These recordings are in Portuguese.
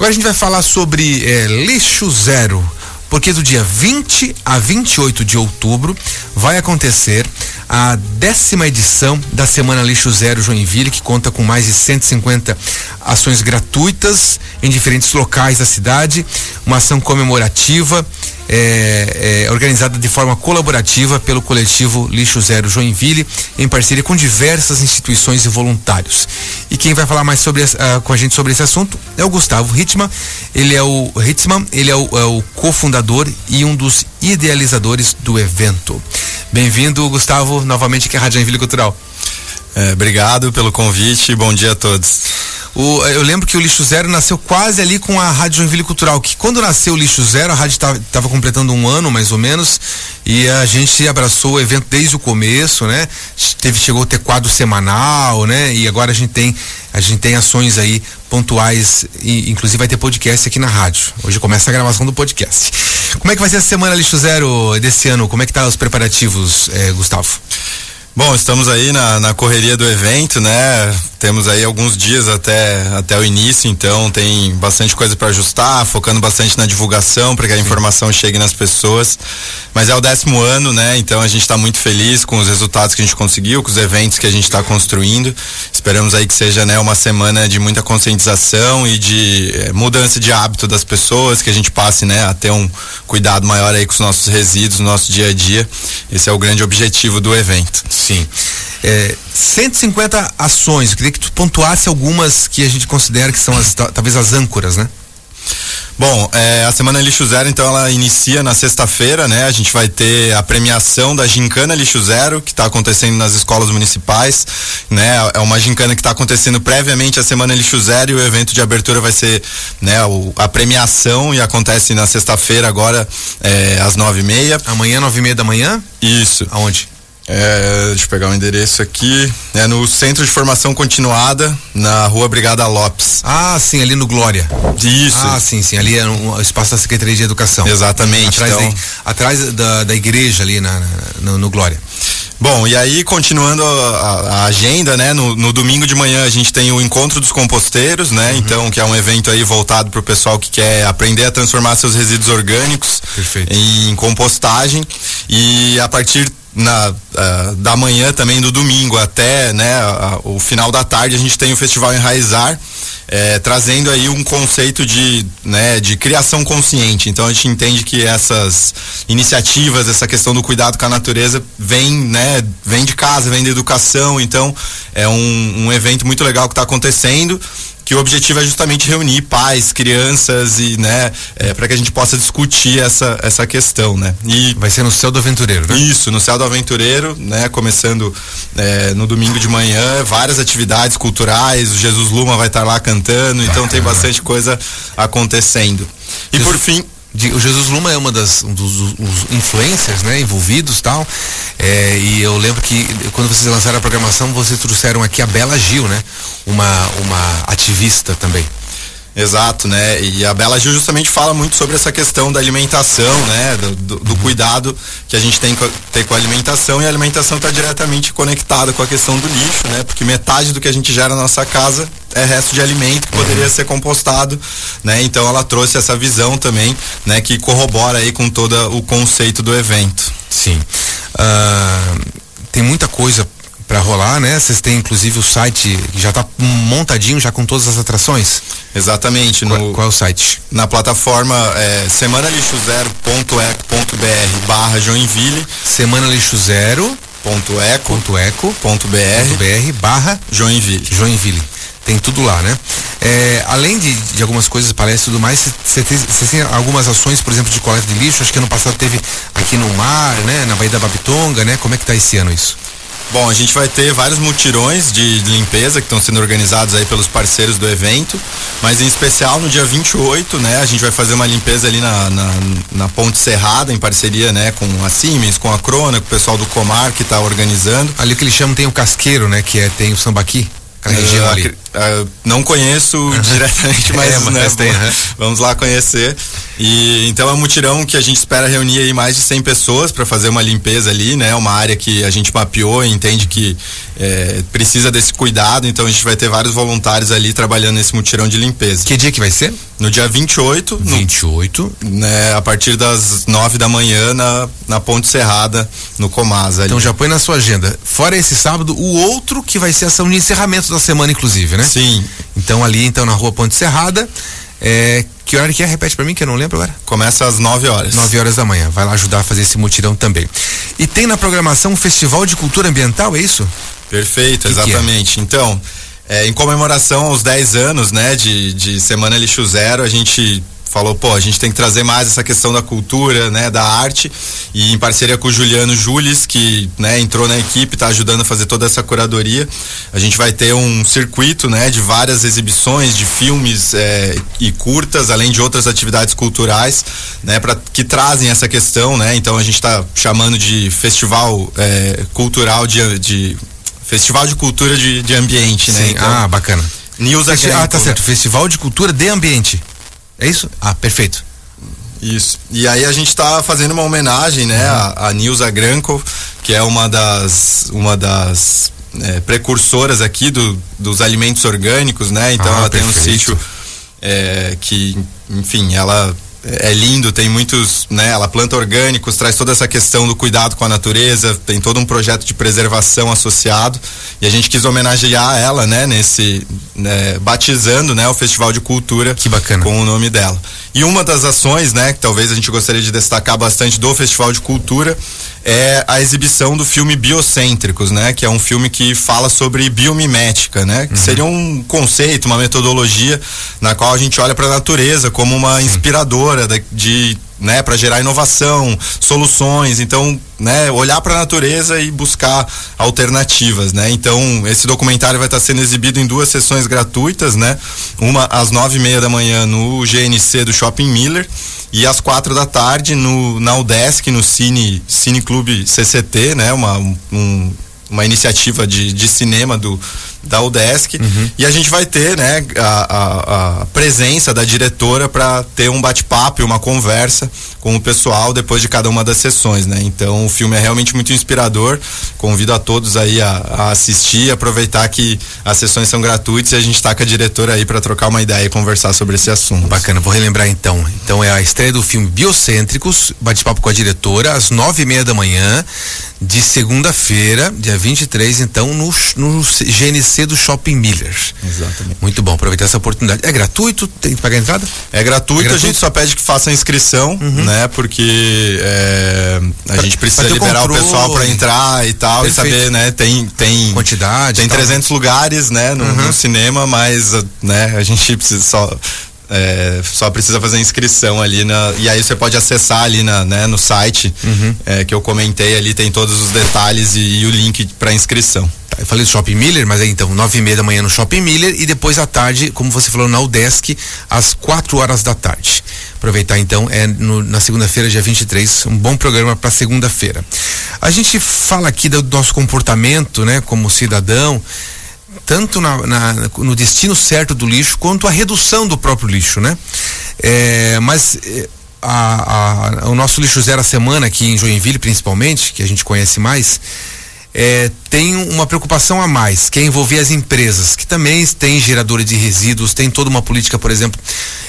Agora a gente vai falar sobre é, lixo zero porque do dia 20 a 28 de outubro vai acontecer a décima edição da Semana Lixo Zero Joinville, que conta com mais de 150 ações gratuitas em diferentes locais da cidade, uma ação comemorativa é, é, organizada de forma colaborativa pelo coletivo Lixo Zero Joinville, em parceria com diversas instituições e voluntários. E quem vai falar mais sobre, uh, com a gente sobre esse assunto é o Gustavo Hitzman. Ele é o Hitzman, ele é o, é o cofundador e um dos idealizadores do evento. Bem-vindo, Gustavo, novamente aqui à Rádio Joinville Cultural. É, obrigado pelo convite e bom dia a todos. O, eu lembro que o Lixo Zero nasceu quase ali com a Rádio Joinville Cultural, que quando nasceu o Lixo Zero, a rádio estava completando um ano mais ou menos, e a gente abraçou o evento desde o começo, né? Teve, chegou a ter quadro semanal, né? E agora a gente tem, a gente tem ações aí pontuais, e inclusive vai ter podcast aqui na rádio. Hoje começa a gravação do podcast. Como é que vai ser a semana Lixo Zero desse ano? Como é que tá os preparativos, eh, Gustavo? Bom, estamos aí na, na correria do evento, né? Temos aí alguns dias até, até o início, então tem bastante coisa para ajustar, focando bastante na divulgação para que a informação chegue nas pessoas. Mas é o décimo ano, né? Então a gente está muito feliz com os resultados que a gente conseguiu, com os eventos que a gente está construindo. Esperamos aí que seja né, uma semana de muita conscientização e de eh, mudança de hábito das pessoas, que a gente passe né, a ter um cuidado maior aí com os nossos resíduos no nosso dia a dia. Esse é o grande objetivo do evento. Sim. É, 150 ações, eu queria que tu pontuasse algumas que a gente considera que são as, talvez as âncoras, né? Bom, é, a Semana Lixo Zero, então, ela inicia na sexta-feira, né? A gente vai ter a premiação da Gincana Lixo Zero, que está acontecendo nas escolas municipais, né? É uma gincana que está acontecendo previamente à Semana Lixo Zero e o evento de abertura vai ser, né, o, a premiação e acontece na sexta-feira agora, é, às nove e meia. Amanhã, nove e meia da manhã? Isso. Aonde? É, deixa eu pegar o um endereço aqui. É no Centro de Formação Continuada, na Rua Brigada Lopes. Ah, sim, ali no Glória. Isso. Ah, sim, sim. Ali é um espaço da Secretaria de Educação. Exatamente. Atrás, então... da, atrás da, da igreja ali na, no, no Glória. Bom, e aí continuando a, a agenda, né? No, no, domingo de manhã a gente tem o encontro dos composteiros, né? Uhum. Então, que é um evento aí voltado para o pessoal que quer aprender a transformar seus resíduos orgânicos Perfeito. em compostagem. E a partir na, uh, da manhã também do domingo até né, o final da tarde a gente tem o Festival Enraizar é, trazendo aí um conceito de, né, de criação consciente. Então a gente entende que essas iniciativas, essa questão do cuidado com a natureza vem, né, vem de casa, vem da educação. Então é um, um evento muito legal que está acontecendo que o objetivo é justamente reunir pais, crianças e, né, é, para que a gente possa discutir essa, essa questão, né? E vai ser no Céu do Aventureiro, né? Isso, no Céu do Aventureiro, né? Começando é, no domingo de manhã, várias atividades culturais, o Jesus Luma vai estar lá cantando, então tem bastante coisa acontecendo. E Jesus... por fim, de, o Jesus Luma é uma das um dos, influencers, né, envolvidos tal. É, e eu lembro que quando vocês lançaram a programação, vocês trouxeram aqui a Bela Gil, né, uma uma ativista também. Exato, né? E a Bela Gil justamente fala muito sobre essa questão da alimentação, né? Do, do, do cuidado que a gente tem com, ter com a alimentação e a alimentação está diretamente conectada com a questão do lixo, né? Porque metade do que a gente gera na nossa casa é resto de alimento que poderia ser compostado, né? Então ela trouxe essa visão também, né? Que corrobora aí com todo o conceito do evento. Sim. Uh, tem muita coisa para rolar, né? Vocês têm inclusive o site que já está montadinho, já com todas as atrações? Exatamente. Qual, no, qual é o site? Na plataforma é, semanalixozero.eco.br barra Joinville. Semana Lixo Zero. Ponto eco, ponto eco, ponto br, br barra Joinville. Joinville. Tem tudo lá, né? É, além de, de algumas coisas, palestras e tudo mais, você tem, tem, algumas ações, por exemplo, de coleta de lixo. Acho que ano passado teve aqui no mar, né? Na Baía da Babitonga, né? Como é que tá esse ano isso? Bom, a gente vai ter vários mutirões de limpeza que estão sendo organizados aí pelos parceiros do evento, mas em especial no dia 28, né, a gente vai fazer uma limpeza ali na, na, na Ponte Serrada, em parceria, né, com a Siemens, com a Crona, com o pessoal do Comar que está organizando. Ali que eles chamam tem o Casqueiro, né, que é, tem o Sambaqui. Uh. Uh, não conheço diretamente, mas, é, né, tem, vamos lá conhecer. E então é um mutirão que a gente espera reunir aí mais de 100 pessoas para fazer uma limpeza ali, né? Uma área que a gente mapeou e entende que é, precisa desse cuidado, então a gente vai ter vários voluntários ali trabalhando nesse mutirão de limpeza. Que dia que vai ser? No dia 28. 28. No, né, a partir das 9 da manhã na, na Ponte Serrada, no Comasa. Então já põe na sua agenda. Fora esse sábado, o outro que vai ser a ação de encerramento da semana, inclusive, né? Sim. Então ali, então, na rua Ponte Serrada. É, que horário que é? Repete para mim que eu não lembro agora. Começa às 9 horas. 9 horas da manhã. Vai lá ajudar a fazer esse mutirão também. E tem na programação um Festival de Cultura Ambiental, é isso? Perfeito, que exatamente. Que é? Então, é, em comemoração aos 10 anos, né, de, de Semana Lixo Zero, a gente falou, pô, a gente tem que trazer mais essa questão da cultura, né, da arte, e em parceria com o Juliano Jules, que, né, entrou na equipe, está ajudando a fazer toda essa curadoria, a gente vai ter um circuito, né, de várias exibições de filmes é, e curtas, além de outras atividades culturais, né, para que trazem essa questão, né, então a gente está chamando de festival é, cultural de, de, festival de cultura de, de ambiente, né, Sim. então, ah, bacana. News Festi Ah, tá certo. Festival de Cultura de Ambiente. É isso? Ah, perfeito. Isso. E aí a gente está fazendo uma homenagem, né, uhum. a, a Nilza Granco, que é uma das uma das é, precursoras aqui do, dos alimentos orgânicos, né? Então ah, ela perfeito. tem um sítio é, que, enfim, ela é lindo, tem muitos, né? Ela planta orgânicos, traz toda essa questão do cuidado com a natureza, tem todo um projeto de preservação associado e a gente quis homenagear ela, né? Nesse, né, batizando, né? O Festival de Cultura. Que bacana. Com o nome dela. E uma das ações, né? Que talvez a gente gostaria de destacar bastante do Festival de Cultura é a exibição do filme Biocêntricos, né? Que é um filme que fala sobre biomimética, né? Que uhum. seria um conceito, uma metodologia na qual a gente olha para a natureza como uma Sim. Inspiradora de, de né, para gerar inovação, soluções, então, né, olhar para a natureza e buscar alternativas, né? Então, esse documentário vai estar sendo exibido em duas sessões gratuitas, né? Uma às nove e meia da manhã no GNC do Shopping Miller e às quatro da tarde no na UDESC, no Cine Cine Clube CCT, né? Uma um, uma iniciativa de, de cinema do da UDESC. Uhum. e a gente vai ter né a, a, a presença da diretora para ter um bate-papo e uma conversa com o pessoal depois de cada uma das sessões né. Então o filme é realmente muito inspirador. Convido a todos aí a, a assistir aproveitar que as sessões são gratuitas e a gente está com a diretora aí para trocar uma ideia e conversar sobre esse assunto. Bacana vou relembrar então. Então é a estreia do filme Biocêntricos bate-papo com a diretora às nove e meia da manhã de segunda-feira dia 23 então no, no GNC do Shopping Miller. Exatamente. Muito bom, aproveitar essa oportunidade. É gratuito? Tem que pagar a entrada? É gratuito, é gratuito? a gente só pede que faça a inscrição, uhum. né? Porque é, a pra, gente precisa liberar controle. o pessoal para entrar e tal, Perfeito. e saber, né? Tem, tem quantidade. Tem 300 lugares, né? No, uhum. no cinema, mas né, a gente precisa só é, só precisa fazer a inscrição ali na, e aí você pode acessar ali na, né, no site uhum. é, que eu comentei ali tem todos os detalhes e, e o link para inscrição. Eu falei do Shopping Miller, mas aí então nove e meia da manhã no Shopping Miller e depois à tarde, como você falou na UDESC, às quatro horas da tarde. Aproveitar então é no, na segunda-feira, dia 23, um bom programa para segunda-feira. A gente fala aqui do nosso comportamento, né, como cidadão tanto na, na, no destino certo do lixo quanto a redução do próprio lixo, né? É, mas é, a, a, o nosso lixo zero a semana aqui em Joinville, principalmente, que a gente conhece mais, é, tem uma preocupação a mais, que é envolver as empresas, que também têm geradores de resíduos, tem toda uma política, por exemplo,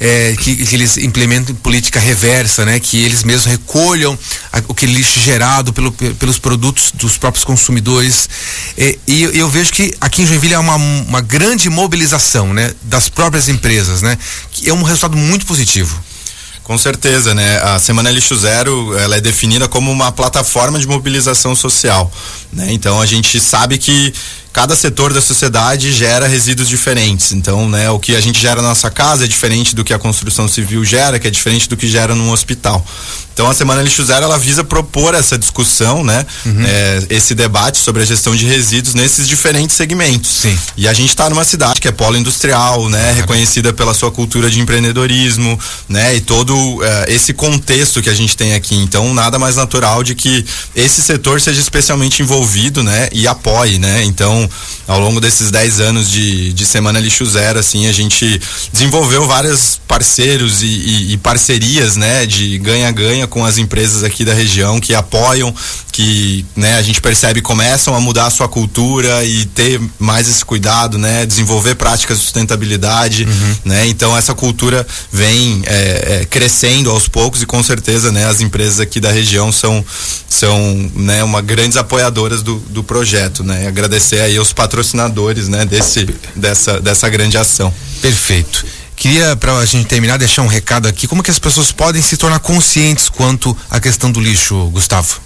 é, que, que, eles implementam política reversa, né? Que eles mesmos recolham a, o que lixo gerado pelo, pelos produtos dos próprios consumidores. É, e eu vejo que aqui em Joinville há uma, uma grande mobilização, né? Das próprias empresas, né? Que é um resultado muito positivo. Com certeza, né? A Semana Lixo Zero, ela é definida como uma plataforma de mobilização social, né? Então a gente sabe que cada setor da sociedade gera resíduos diferentes. Então, né, o que a gente gera na nossa casa é diferente do que a construção civil gera, que é diferente do que gera num hospital. Então a Semana Lixo Zero ela visa propor essa discussão, né? Uhum. É, esse debate sobre a gestão de resíduos nesses diferentes segmentos. Sim. E a gente está numa cidade que é polo industrial, né? Uhum. Reconhecida pela sua cultura de empreendedorismo, né? E todo uh, esse contexto que a gente tem aqui. Então nada mais natural de que esse setor seja especialmente envolvido, né? E apoie, né? Então Então, ao longo desses 10 anos de, de Semana Lixo Zero, assim, a gente desenvolveu vários parceiros e, e, e parcerias, né, de ganha-ganha com as empresas aqui da região que apoiam, que, né, a gente percebe começam a mudar a sua cultura e ter mais esse cuidado, né, desenvolver práticas de sustentabilidade, uhum. né, então essa cultura vem é, é, crescendo aos poucos e com certeza, né, as empresas aqui da região são, são, né, uma grandes apoiadoras do, do projeto, né, agradecer aí aos patrocinadores, né, desse, dessa, dessa grande ação. Perfeito. Queria, para a gente terminar, deixar um recado aqui. Como que as pessoas podem se tornar conscientes quanto à questão do lixo, Gustavo?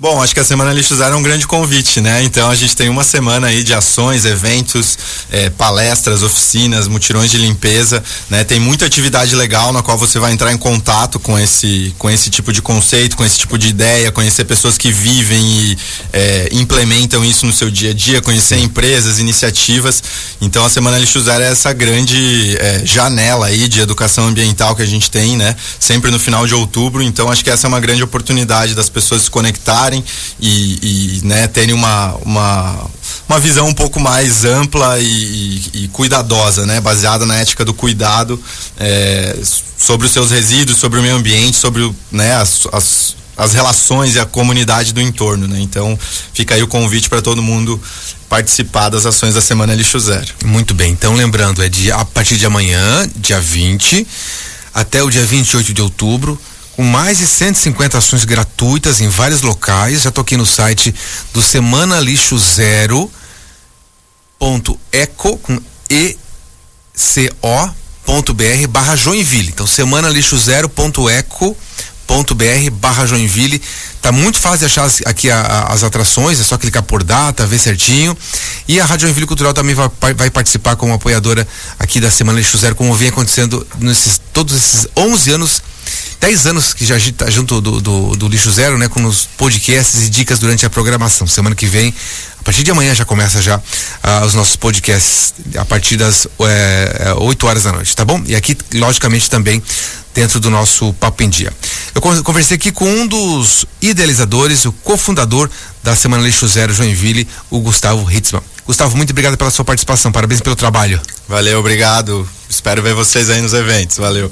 Bom, acho que a Semana Lixo Zero é um grande convite, né? Então a gente tem uma semana aí de ações, eventos, é, palestras, oficinas, mutirões de limpeza, né? Tem muita atividade legal na qual você vai entrar em contato com esse, com esse tipo de conceito, com esse tipo de ideia, conhecer pessoas que vivem e é, implementam isso no seu dia a dia, conhecer empresas, iniciativas. Então a Semana Lixo Zero é essa grande é, janela aí de educação ambiental que a gente tem, né? Sempre no final de outubro. Então acho que essa é uma grande oportunidade das pessoas se conectarem e, e né, terem uma, uma, uma visão um pouco mais ampla e, e, e cuidadosa, né, baseada na ética do cuidado é, sobre os seus resíduos, sobre o meio ambiente, sobre né, as, as, as relações e a comunidade do entorno. Né? Então fica aí o convite para todo mundo participar das ações da Semana Lixo Zero. Muito bem, então lembrando, é de, a partir de amanhã, dia 20, até o dia 28 de outubro, com mais de 150 ações gratuitas em vários locais. Já toquei no site do Semana Lixo Zero ponto eco com e c o ponto br barra Joinville. Então semana lixo zero ponto eco br barra Joinville. Tá muito fácil de achar aqui a, a, as atrações, é só clicar por data, ver certinho. E a Rádio Joinville Cultural também vai, vai participar como apoiadora aqui da Semana Lixo Zero, como vem acontecendo nesses todos esses 11 anos 10 anos que já está junto do, do, do, Lixo Zero, né? Com os podcasts e dicas durante a programação. Semana que vem, a partir de amanhã já começa já uh, os nossos podcasts a partir das é, 8 horas da noite, tá bom? E aqui, logicamente, também dentro do nosso Papo em Dia. Eu conversei aqui com um dos idealizadores, o cofundador da Semana Lixo Zero Joinville, o Gustavo Hitzman. Gustavo, muito obrigado pela sua participação, parabéns pelo trabalho. Valeu, obrigado. Espero ver vocês aí nos eventos. Valeu.